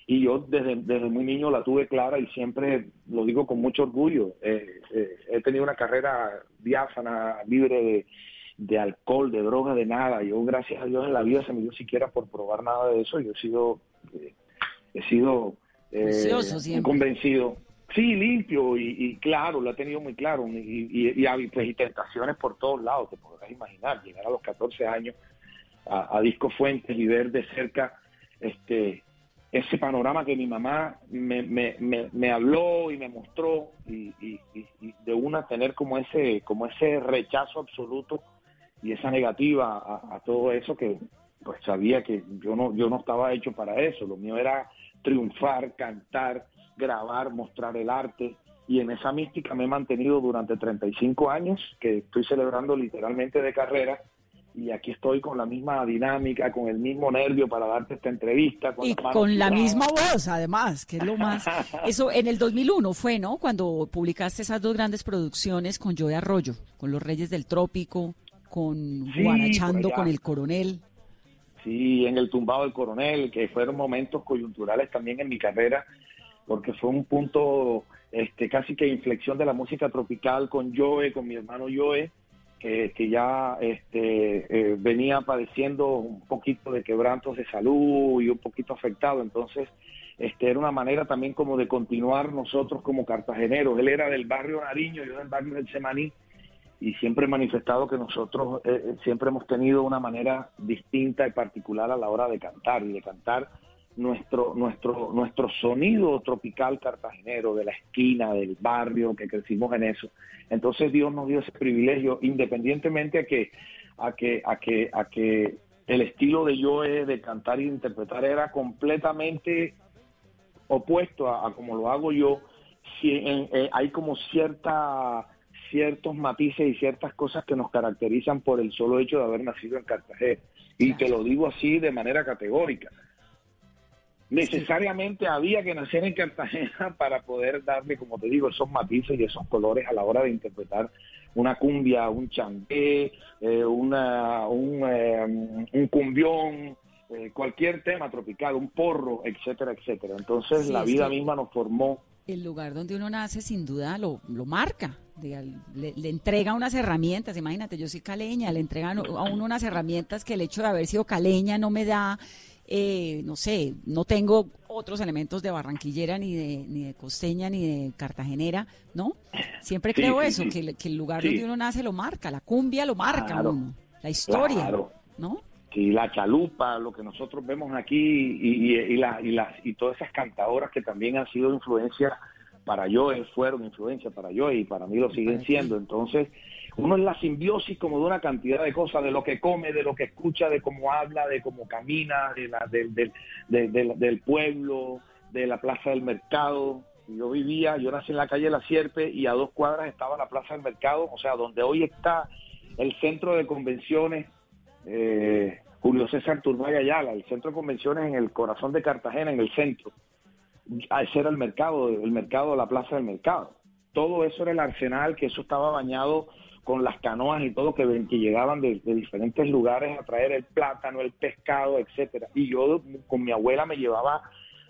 Y yo desde, desde muy niño la tuve clara y siempre lo digo con mucho orgullo. Eh, eh, he tenido una carrera diáfana, libre de, alcohol, de droga, de nada. Yo, gracias a Dios, en la vida se me dio siquiera por probar nada de eso. Yo he sido, eh, he sido convencido Sí, limpio y, claro, lo ha tenido muy claro. Y, y, y, pues, tentaciones por todos lados, te podrás imaginar. Llegar a los 14 años a, Disco Fuentes y ver de cerca este ese panorama que mi mamá me, me, me, habló y me mostró y, de una tener como ese como ese rechazo absoluto y esa negativa a, a, todo eso que pues sabía que yo no yo no estaba hecho para eso lo mío era triunfar cantar grabar, mostrar el arte. Y en esa mística me he mantenido durante 35 años, que estoy celebrando literalmente de carrera. Y aquí estoy con la misma dinámica, con el mismo nervio para darte esta entrevista. Con y con la misma voz, además, que es lo más... Eso en el 2001 fue, ¿no? Cuando publicaste esas dos grandes producciones con Joe Arroyo, con Los Reyes del Trópico, con Guarachando, con El Coronel. Sí, en el tumbado del coronel, que fueron momentos coyunturales también en mi carrera, porque fue un punto este, casi que inflexión de la música tropical con Joe, con mi hermano Joe, que, ya este, eh, venía padeciendo un poquito de quebrantos de salud y un poquito afectado, entonces este, era una manera también como de continuar nosotros como cartageneros. Él era del barrio Nariño, yo del barrio del Semaní, y siempre he manifestado que nosotros eh, eh, siempre hemos tenido una manera distinta y particular a la hora de cantar, y de cantar nuestro, nuestro, nuestro sonido tropical cartagenero, de la esquina, del barrio, que crecimos en eso. Entonces Dios nos dio ese privilegio, independientemente a que, a que, a que, a que el estilo de yo de cantar y de interpretar era completamente opuesto a, como lo hago yo, si eh, hay como cierta ciertos matices y ciertas cosas que nos caracterizan por el solo hecho de haber nacido en Cartagena. Y te lo digo así de manera categórica necesariamente había que nacer en Cartagena para poder darle, como te digo, esos matices y esos colores a la hora de interpretar una cumbia, un chanté, eh, una, un, eh, un cumbión, eh, cualquier tema tropical, un porro, etcétera, etcétera. Entonces la vida misma nos formó. El lugar donde uno nace sin duda lo, lo marca, le, le, entrega unas herramientas, imagínate, yo soy caleña, le entregan a uno unas herramientas que el hecho de haber sido caleña no me da eh, no sé, no tengo otros elementos de barranquillera, ni de, ni de costeña, ni de cartagenera, ¿no? Siempre creo eso, Que, el lugar donde uno nace lo marca, la cumbia lo marca uno, la historia, ¿no? Sí, la chalupa, lo que nosotros vemos aquí y, y, la, y, las, y todas esas cantadoras que también han sido influencia para yo, fueron influencia para yo y para mí lo siguen siendo. Entonces, uno es la simbiosis como de una cantidad de cosas, de lo que come, de lo que escucha, de cómo habla, de cómo camina, de la, del pueblo, de la plaza del mercado. Yo vivía, yo nací en la calle La Sierpe y a dos cuadras estaba la plaza del mercado, o sea, donde hoy está el centro de convenciones eh, Julio César Turbay Ayala, el centro de convenciones en el corazón de Cartagena, en el centro. Ese era el mercado, el mercado, la plaza del mercado. Todo eso era el arsenal, que eso estaba bañado con las canoas y todo que, que llegaban de, diferentes lugares a traer el plátano, el pescado, etcétera. Y yo con mi abuela me llevaba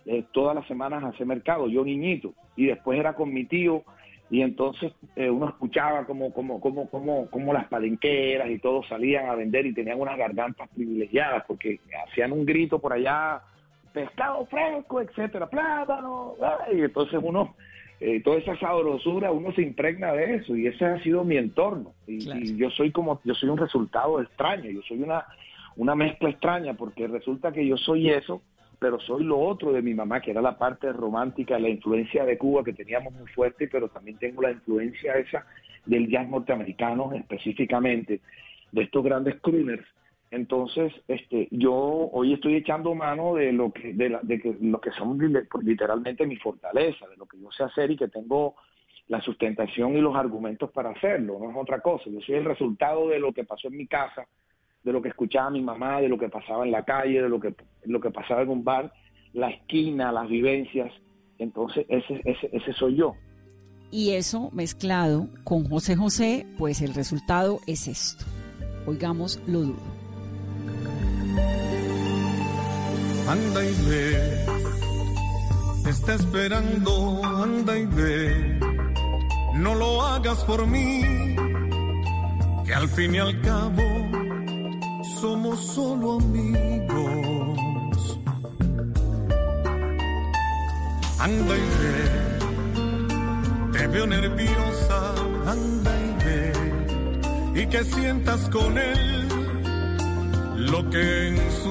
eh, todas las semanas a hacer mercado, yo niñito, y después era con mi tío y entonces eh, uno escuchaba como, como, como, como, como las palenqueras y todos salían a vender y tenían unas gargantas privilegiadas porque hacían un grito por allá, pescado fresco, etcétera, plátano, y entonces uno, eh, toda esa sabrosura, uno se impregna de eso y ese ha sido mi entorno y, yo soy como, yo soy un resultado extraño, yo soy una, una mezcla extraña porque resulta que yo soy eso pero soy lo otro de mi mamá, que era la parte romántica, la influencia de Cuba que teníamos muy fuerte, pero también tengo la influencia esa del jazz norteamericano específicamente, de estos grandes crooners. Entonces, este, yo hoy estoy echando mano de lo que, de, que, lo que son literalmente mi fortaleza, de lo que yo sé hacer y que tengo la sustentación y los argumentos para hacerlo, no es otra cosa. Yo soy el resultado de lo que pasó en mi casa, de lo que escuchaba mi mamá, de lo que pasaba en la calle, de lo que, lo que pasaba en un bar, la esquina, las vivencias. Entonces, ese, ese, ese soy yo. Y eso mezclado con José José, pues el resultado es esto. Oigamos lo duro. Anda y ve, está esperando, anda y ve. No lo hagas por mí, que al fin y al cabo somos solo amigos. Anda y ve, te veo nerviosa, anda y ve, y que sientas con él lo que en su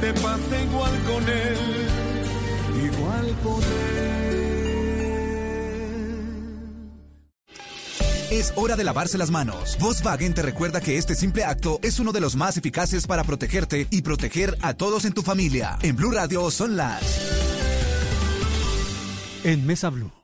que te pase igual con él, igual con él. Es hora de lavarse las manos. Volkswagen te recuerda que este simple acto es uno de los más eficaces para protegerte y proteger a todos en tu familia. En Blue Radio son las. En Mesa Blue.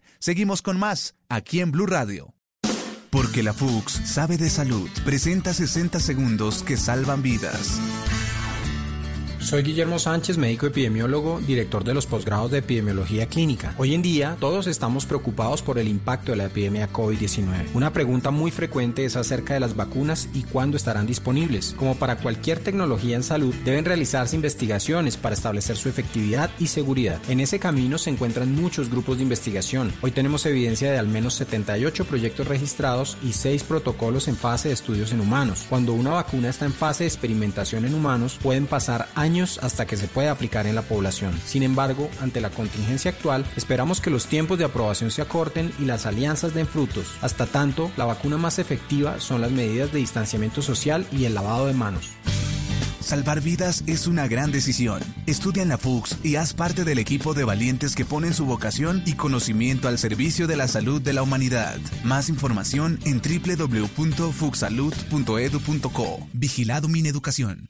Seguimos con más, aquí en Blue Radio. Porque la Fuchs sabe de salud. Presenta 60 segundos que salvan vidas. Soy Guillermo Sánchez, médico epidemiólogo, director de los posgrados de epidemiología clínica. Hoy en día, todos estamos preocupados por el impacto de la epidemia COVID-19. Una pregunta muy frecuente es acerca de las vacunas y cuándo estarán disponibles. Como para cualquier tecnología en salud, deben realizarse investigaciones para establecer su efectividad y seguridad. En ese camino se encuentran muchos grupos de investigación. Hoy tenemos evidencia de al menos 78 proyectos registrados y 6 protocolos en fase de estudios en humanos. Cuando una vacuna está en fase de experimentación en humanos, pueden pasar años hasta que se pueda aplicar en la población. Sin embargo, ante la contingencia actual, esperamos que los tiempos de aprobación se acorten y las alianzas den frutos. Hasta tanto, la vacuna más efectiva son las medidas de distanciamiento social y el lavado de manos. Salvar vidas es una gran decisión. Estudia en la FUX y haz parte del equipo de valientes que ponen su vocación y conocimiento al servicio de la salud de la humanidad. Más información en www.fuxsalud.edu.co. Vigilado Mineducación.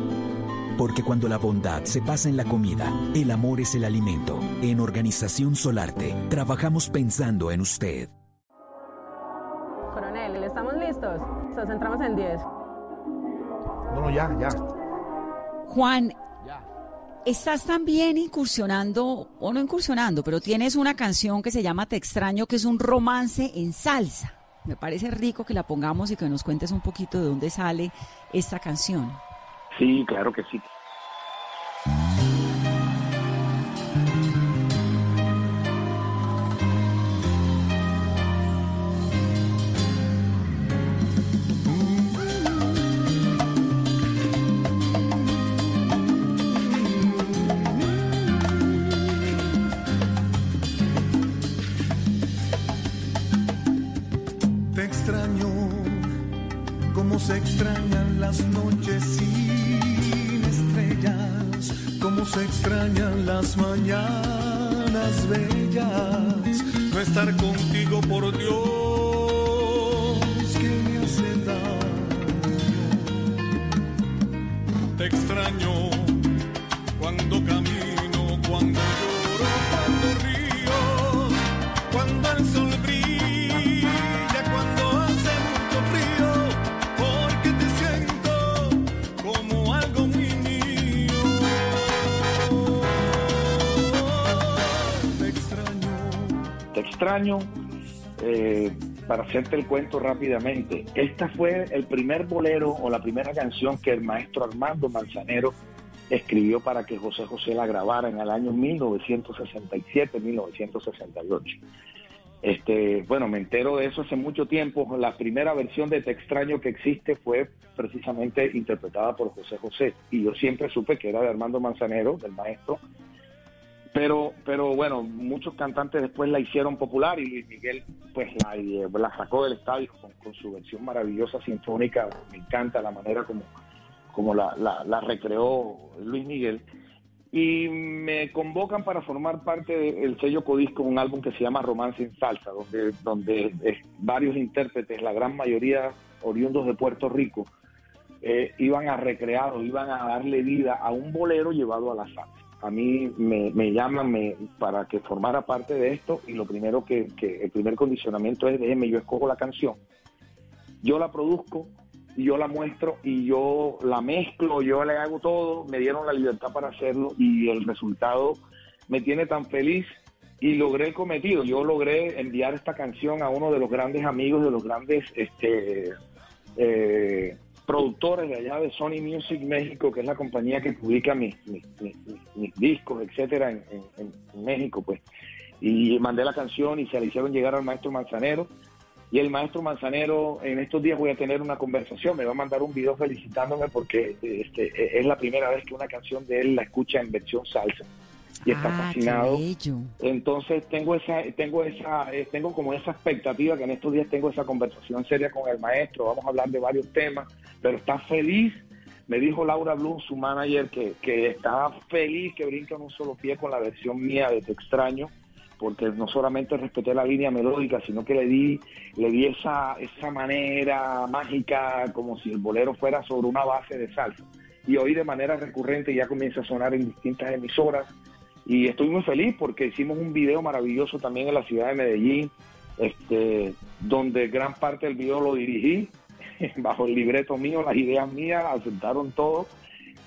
Porque cuando la bondad se pasa en la comida, el amor es el alimento. En Organización Solarte, trabajamos pensando en usted. Coronel, ¿estamos listos? Nos centramos en 10. No, no, ya, ya. Juan, estás también incursionando, o no incursionando, pero tienes una canción que se llama Te extraño, que es un romance en salsa. Me parece rico que la pongamos y que nos cuentes un poquito de dónde sale esta canción. Sí, claro que sí. Eh, para hacerte el cuento rápidamente, esta fue el primer bolero o la primera canción que el maestro Armando Manzanero escribió para que José José la grabara en el año 1967-1968. Este, bueno, me entero de eso hace mucho tiempo. La primera versión de Te extraño que existe fue precisamente interpretada por José José. Y yo siempre supe que era de Armando Manzanero, del maestro. Pero, pero bueno, muchos cantantes después la hicieron popular y Luis Miguel pues la, eh, la sacó del estadio con, su versión maravillosa sinfónica. Me encanta la manera como, como la, la, recreó Luis Miguel. Y me convocan para formar parte del sello Codisco, un álbum que se llama Romance en Salsa, donde, donde varios intérpretes, la gran mayoría oriundos de Puerto Rico, eh, iban a recrear o iban a darle vida a un bolero llevado a la salsa. A mí me, me llaman me- para que formara parte de esto y lo primero que, que el primer condicionamiento es déjeme, yo escojo la canción, yo la produzco y yo la muestro y yo la mezclo, yo le hago todo, me dieron la libertad para hacerlo y el resultado me tiene tan feliz y logré el cometido. Yo logré enviar esta canción a uno de los grandes amigos, de los grandes este, eh, productores de allá de Sony Music México, que es la compañía que publica mis, mis, discos, etcétera, en, en- en México, pues. Y mandé la canción y se la hicieron llegar al maestro Manzanero. Y el maestro Manzanero, en estos días voy a tener una conversación, me va a mandar un video felicitándome porque este, es la primera vez que una canción de él la escucha en versión salsa y está Ah, fascinado. Entonces tengo esa, tengo esa, eh, tengo como esa expectativa que en estos días tengo esa conversación seria con el maestro, vamos a hablar de varios temas, pero está feliz. Me dijo Laura Bloom, su manager, que, que estaba feliz que brinca en un solo pie con la versión mía de Te extraño, porque no solamente respeté la línea melódica, sino que le di, le di esa, esa manera mágica, como si el bolero fuera sobre una base de salsa. Y hoy de manera recurrente ya comienza a sonar en distintas emisoras. Y estoy muy feliz porque hicimos un video maravilloso también en la ciudad de Medellín, este, donde gran parte del video lo dirigí, bajo el libreto mío, las ideas mías, aceptaron todo.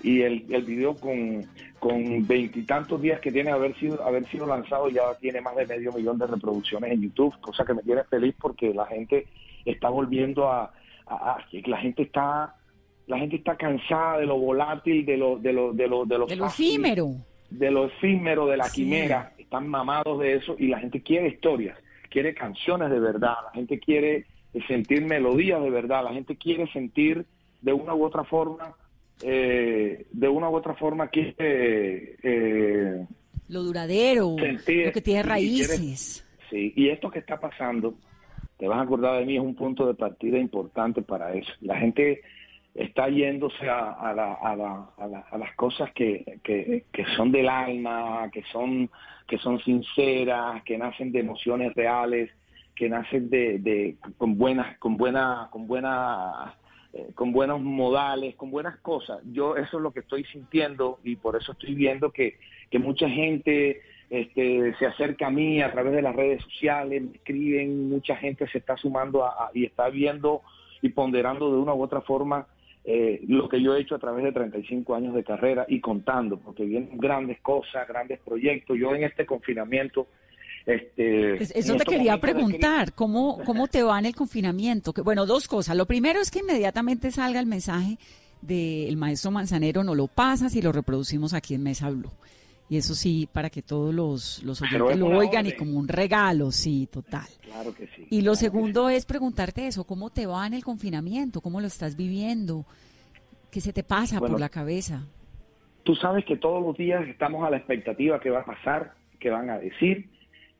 Y el, el video con con veintitantos días que tiene haber sido haber sido lanzado ya tiene más de medio millón de reproducciones en YouTube, cosa que me tiene feliz porque la gente está volviendo a, a- a- la gente está la gente está cansada de lo volátil, de lo de lo de lo de lo, De lo fácil, efímero. De lo efímero, de la Sí. quimera, están mamados de eso y la gente quiere historias, quiere canciones de verdad, la gente quiere sentir melodías de verdad, la gente quiere sentir de una u otra forma, eh, de una u otra forma quiere eh, Lo duradero, sentir lo que tiene quiere- raíces. Sí, y esto que está pasando, te vas a acordar de mí, es un punto de partida importante para eso. La gente está yéndose a, a la- a la- a la- las cosas que, que- que son del alma, que son, que son sinceras, que nacen de emociones reales, que nacen de, de- con buenas, con buena, con buena eh, con buenos modales, con buenas cosas. Yo eso es lo que estoy sintiendo y por eso estoy viendo que, que mucha gente este, se acerca a mí a través de las redes sociales, me escriben, mucha gente se está sumando y está viendo y ponderando de una u otra forma eh, lo que yo he hecho a través de 35 años de carrera y contando, porque vienen grandes cosas, grandes proyectos. Yo en este confinamiento... Este, Eso te quería preguntar, ¿cómo, ¿cómo te va en el confinamiento? Que, bueno, dos cosas. Lo primero es que inmediatamente salga el mensaje del maestro Manzanero, no lo pasas y lo reproducimos aquí en Mesa Blue. Y eso sí, para que todos los, los oyentes lo oigan y como un regalo, sí, total. Claro que sí. Y lo segundo es preguntarte eso, ¿cómo te va en el confinamiento? ¿Cómo lo estás viviendo? ¿Qué se te pasa por la cabeza? Tú sabes que todos los días estamos a la expectativa que va a pasar, que van a decir,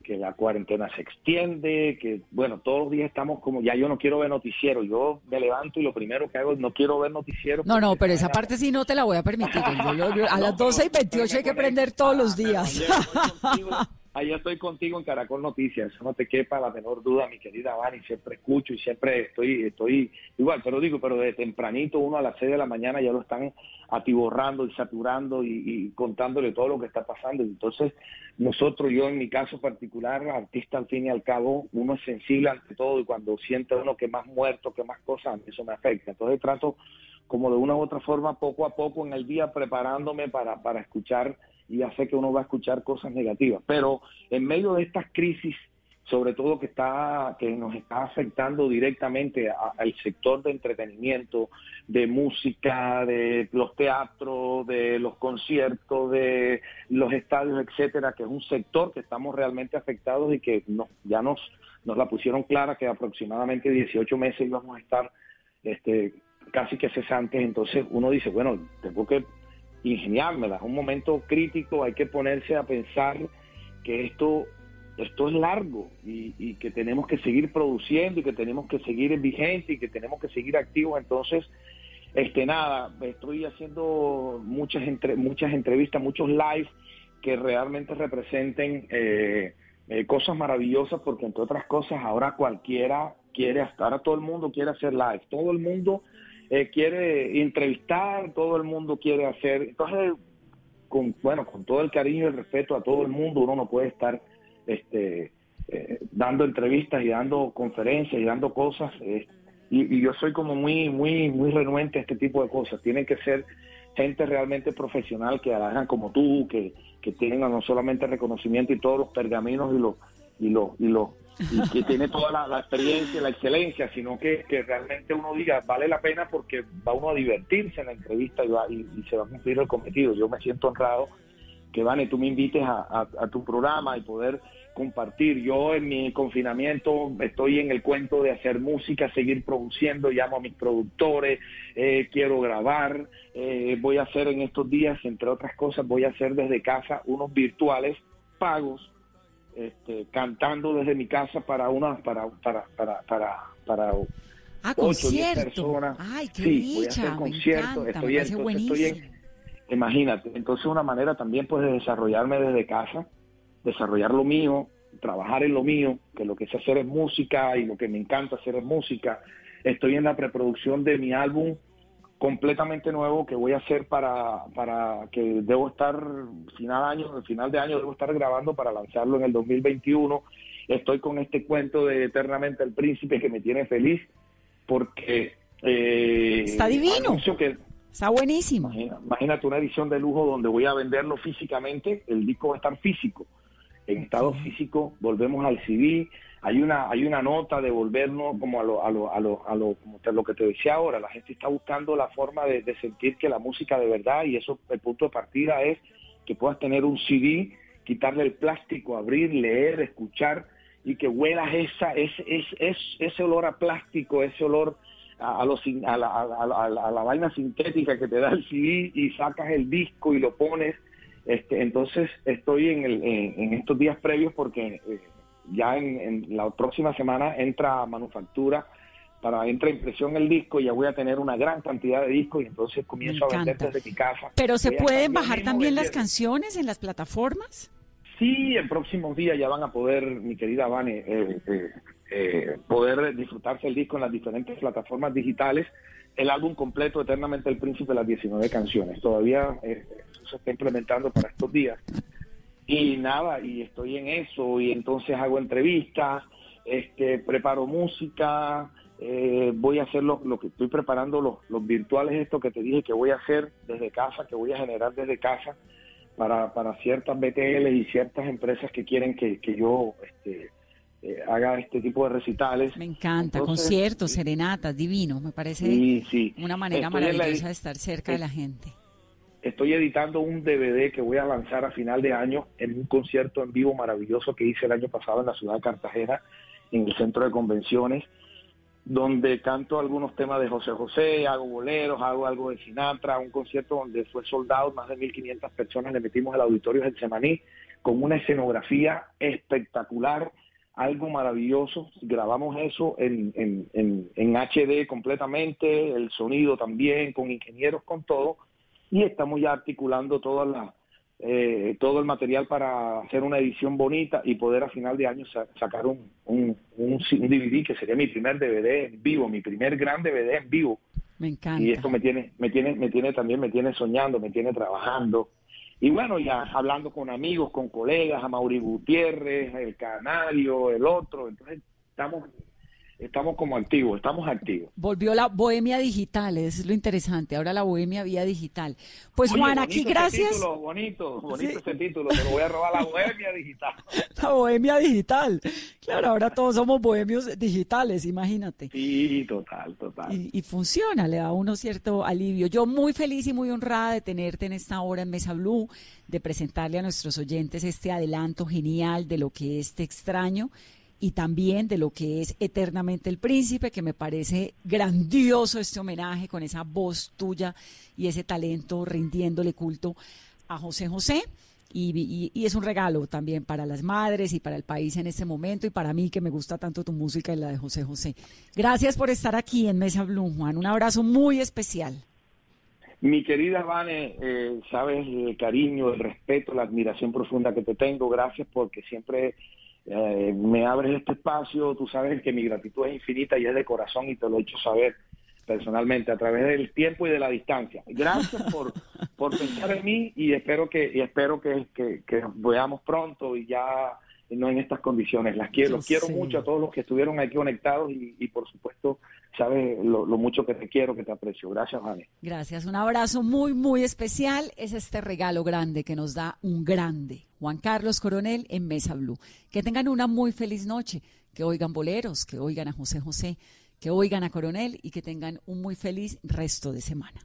que la cuarentena se extiende, que bueno, todos los días estamos como, ya yo no quiero ver noticiero, yo me levanto y lo primero que hago es no quiero ver noticiero. No, no, pero esa parte sí no te la voy a permitir. a las 12 y 28 hay que prender todos los días. Ahí estoy contigo en Caracol Noticias, eso no te quepa la menor duda, mi querida Vani, siempre escucho y siempre estoy, estoy igual, pero digo, pero de tempranito uno a las 6 de la mañana ya lo están atiborrando y saturando y, contándole todo lo que está pasando. Entonces, nosotros, yo en mi caso particular, artista al fin y al cabo, uno es sensible ante todo y cuando siente uno que más muerto, que más cosas, eso me afecta. Entonces trato como de una u otra forma, poco a poco en el día, preparándome para, para escuchar y ya sé que uno va a escuchar cosas negativas. Pero en medio de estas crisis, sobre todo que está que nos está afectando directamente al sector de entretenimiento, de música, de los teatros, de los conciertos, de los estadios, etcétera, que es un sector que estamos realmente afectados y que no, ya nos nos la pusieron clara que aproximadamente 18 meses íbamos a estar este casi que cesantes, entonces uno dice, bueno, tengo que ingeniármela. Es un momento crítico, hay que ponerse a pensar que esto, esto es largo y, que tenemos que seguir produciendo y que tenemos que seguir en vigente y que tenemos que seguir activos. Entonces, este nada, estoy haciendo muchas entre, muchas entrevistas, muchos live que realmente representen eh, eh, cosas maravillosas porque entre otras cosas ahora cualquiera quiere, ahora todo el mundo quiere hacer live, todo el mundo eh, quiere entrevistar, todo el mundo quiere hacer. Entonces, con, bueno, con todo el cariño y el respeto a todo el mundo, uno no puede estar este, eh, dando entrevistas y dando conferencias y dando cosas. Eh, y, yo soy como muy, muy, muy renuente a este tipo de cosas. Tienen que ser gente realmente profesional que hagan como tú, que, que tengan no solamente reconocimiento y todos los pergaminos y los y los y los y que tiene toda la, experiencia, la excelencia, sino que, realmente uno diga, vale la pena porque va uno a divertirse en la entrevista y, va, y, se va a cumplir el cometido. Yo me siento honrado que, Vane, tú me invites a, tu programa y poder compartir. Yo en mi confinamiento estoy en el cuento de hacer música, seguir produciendo, llamo a mis productores, eh, quiero grabar, eh, voy a hacer en estos días, entre otras cosas, voy a hacer desde casa unos virtuales pagos este, cantando desde mi casa para una para para para para, para ah, personas. Ay, qué sí, voy a hacer conciertos, estoy, estoy en, imagínate, entonces una manera también pues de desarrollarme desde casa, desarrollar lo mío, trabajar en lo mío, que lo que sé hacer es música y lo que me encanta hacer es música. Estoy en la preproducción de mi álbum completamente nuevo que voy a hacer para, para que debo estar final año, final de año debo estar grabando para lanzarlo en el 2021. Estoy con este cuento de Eternamente el Príncipe que me tiene feliz porque eh, está divino. Que, está buenísimo. Imagínate una edición de lujo donde voy a venderlo físicamente, el disco va a estar físico. En estado físico volvemos al CD, hay una hay una nota de volvernos como a lo a lo a lo, a lo, como te, lo que te decía ahora la gente está buscando la forma de, sentir que la música de verdad y eso el punto de partida es que puedas tener un CD quitarle el plástico abrir leer escuchar y que huelas esa es, es, ese olor a plástico ese olor a, los, a, la, a, la, vaina sintética que te da el CD y sacas el disco y lo pones. Este, entonces estoy en, el, en, estos días previos porque eh, ya en, la próxima semana entra manufactura para entra impresión el disco y ya voy a tener una gran cantidad de discos y entonces comienzo a vender desde mi casa. Pero se pueden bajar también las canciones en las plataformas. Sí, en próximos días ya van a poder, mi querida Vane, eh, eh, eh, poder disfrutarse el disco en las diferentes plataformas digitales el álbum completo Eternamente el Príncipe, las 19 canciones. Todavía eh, se está implementando para estos días. Y nada, y estoy en eso, y entonces hago entrevistas, este, preparo música, eh, voy a hacer lo, que estoy preparando, los, los virtuales, esto que te dije que voy a hacer desde casa, que voy a generar desde casa para, para ciertas BTL y ciertas empresas que quieren que, que yo este, eh, haga este tipo de recitales. Me encanta, conciertos, serenatas, divino, me parece una manera maravillosa de estar cerca de la gente. Estoy editando un DVD que voy a lanzar a final de año en un concierto en vivo maravilloso que hice el año pasado en la ciudad de Cartagena, en el centro de convenciones, donde canto algunos temas de José José, hago boleros, hago algo de Sinatra, un concierto donde fue soldado, más de 1.500 personas le metimos el auditorio del Semaní, con una escenografía espectacular algo maravilloso. Grabamos eso en, en, HD completamente, el sonido también, con ingenieros, con todo, y estamos ya articulando toda la, eh, todo el material para hacer una edición bonita y poder a final de año sacar un, un, un, DVD que sería mi primer DVD en vivo, mi primer gran DVD en vivo. Me encanta. Y esto me tiene, me tiene, me tiene también, me tiene soñando, me tiene trabajando. Y bueno, ya hablando con amigos, con colegas, a Mauri Gutiérrez, el Canario, el otro, entonces estamos estamos como activos, estamos activos. Volvió la bohemia digital, es lo interesante, ahora la bohemia vía digital. Pues Juan, aquí gracias. Título, bonito, bonito ese título, te lo voy a robar la bohemia digital. La bohemia digital, claro, ahora todos somos bohemios digitales, imagínate. Sí, total, total. Y, y funciona, le da uno cierto alivio. Yo muy feliz y muy honrada de tenerte en esta hora en Mesa Blue, de presentarle a nuestros oyentes este adelanto genial de lo que es Te extraño y también de lo que es Eternamente el Príncipe, que me parece grandioso este homenaje con esa voz tuya y ese talento rindiéndole culto a José José. Y, es un regalo también para las madres y para el país en este momento y para mí que me gusta tanto tu música y la de José José. Gracias por estar aquí en Mesa Blue, Juan. Un abrazo muy especial. Mi querida Vane, eh, sabes el cariño, el respeto, la admiración profunda que te tengo. Gracias porque siempre eh, me abres este espacio, tú sabes que mi gratitud es infinita y es de corazón y te lo he hecho saber personalmente a través del tiempo y de la distancia. Gracias por, por pensar en mí y espero que y espero que, que, que veamos pronto y ya no en estas condiciones. Las quiero, quiero mucho a todos los que estuvieron aquí conectados y, por supuesto, sabes lo, mucho que te quiero, que te aprecio. Gracias, Vane. Gracias, un abrazo muy, muy especial. Es este regalo grande que nos da un grande, Juan Carlos Coronel en Mesa Blue. Que tengan una muy feliz noche, que oigan boleros, que oigan a José José, que oigan a Coronel y que tengan un muy feliz resto de semana.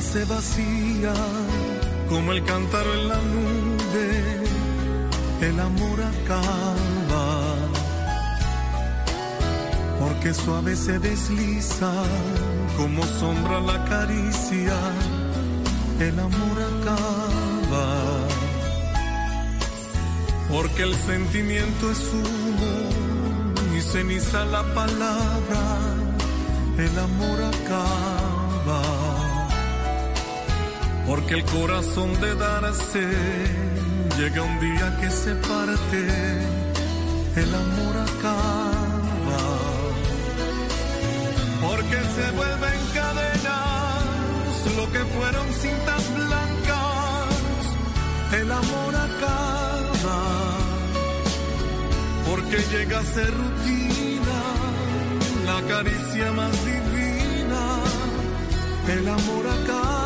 Se vacía como el cántaro en la nube, el amor acaba. Porque suave se desliza como sombra la caricia, el amor acaba. Porque el sentimiento es humo y ceniza la palabra, el amor acaba porque el corazón de darse llega un día que se parte, el amor acaba, porque se vuelven cadenas lo que fueron cintas blancas, el amor acaba, porque llega a ser rutina la caricia más divina, el amor acaba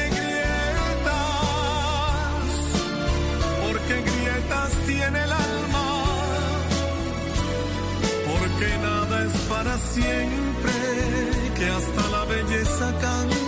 siempre, que hasta la belleza canta.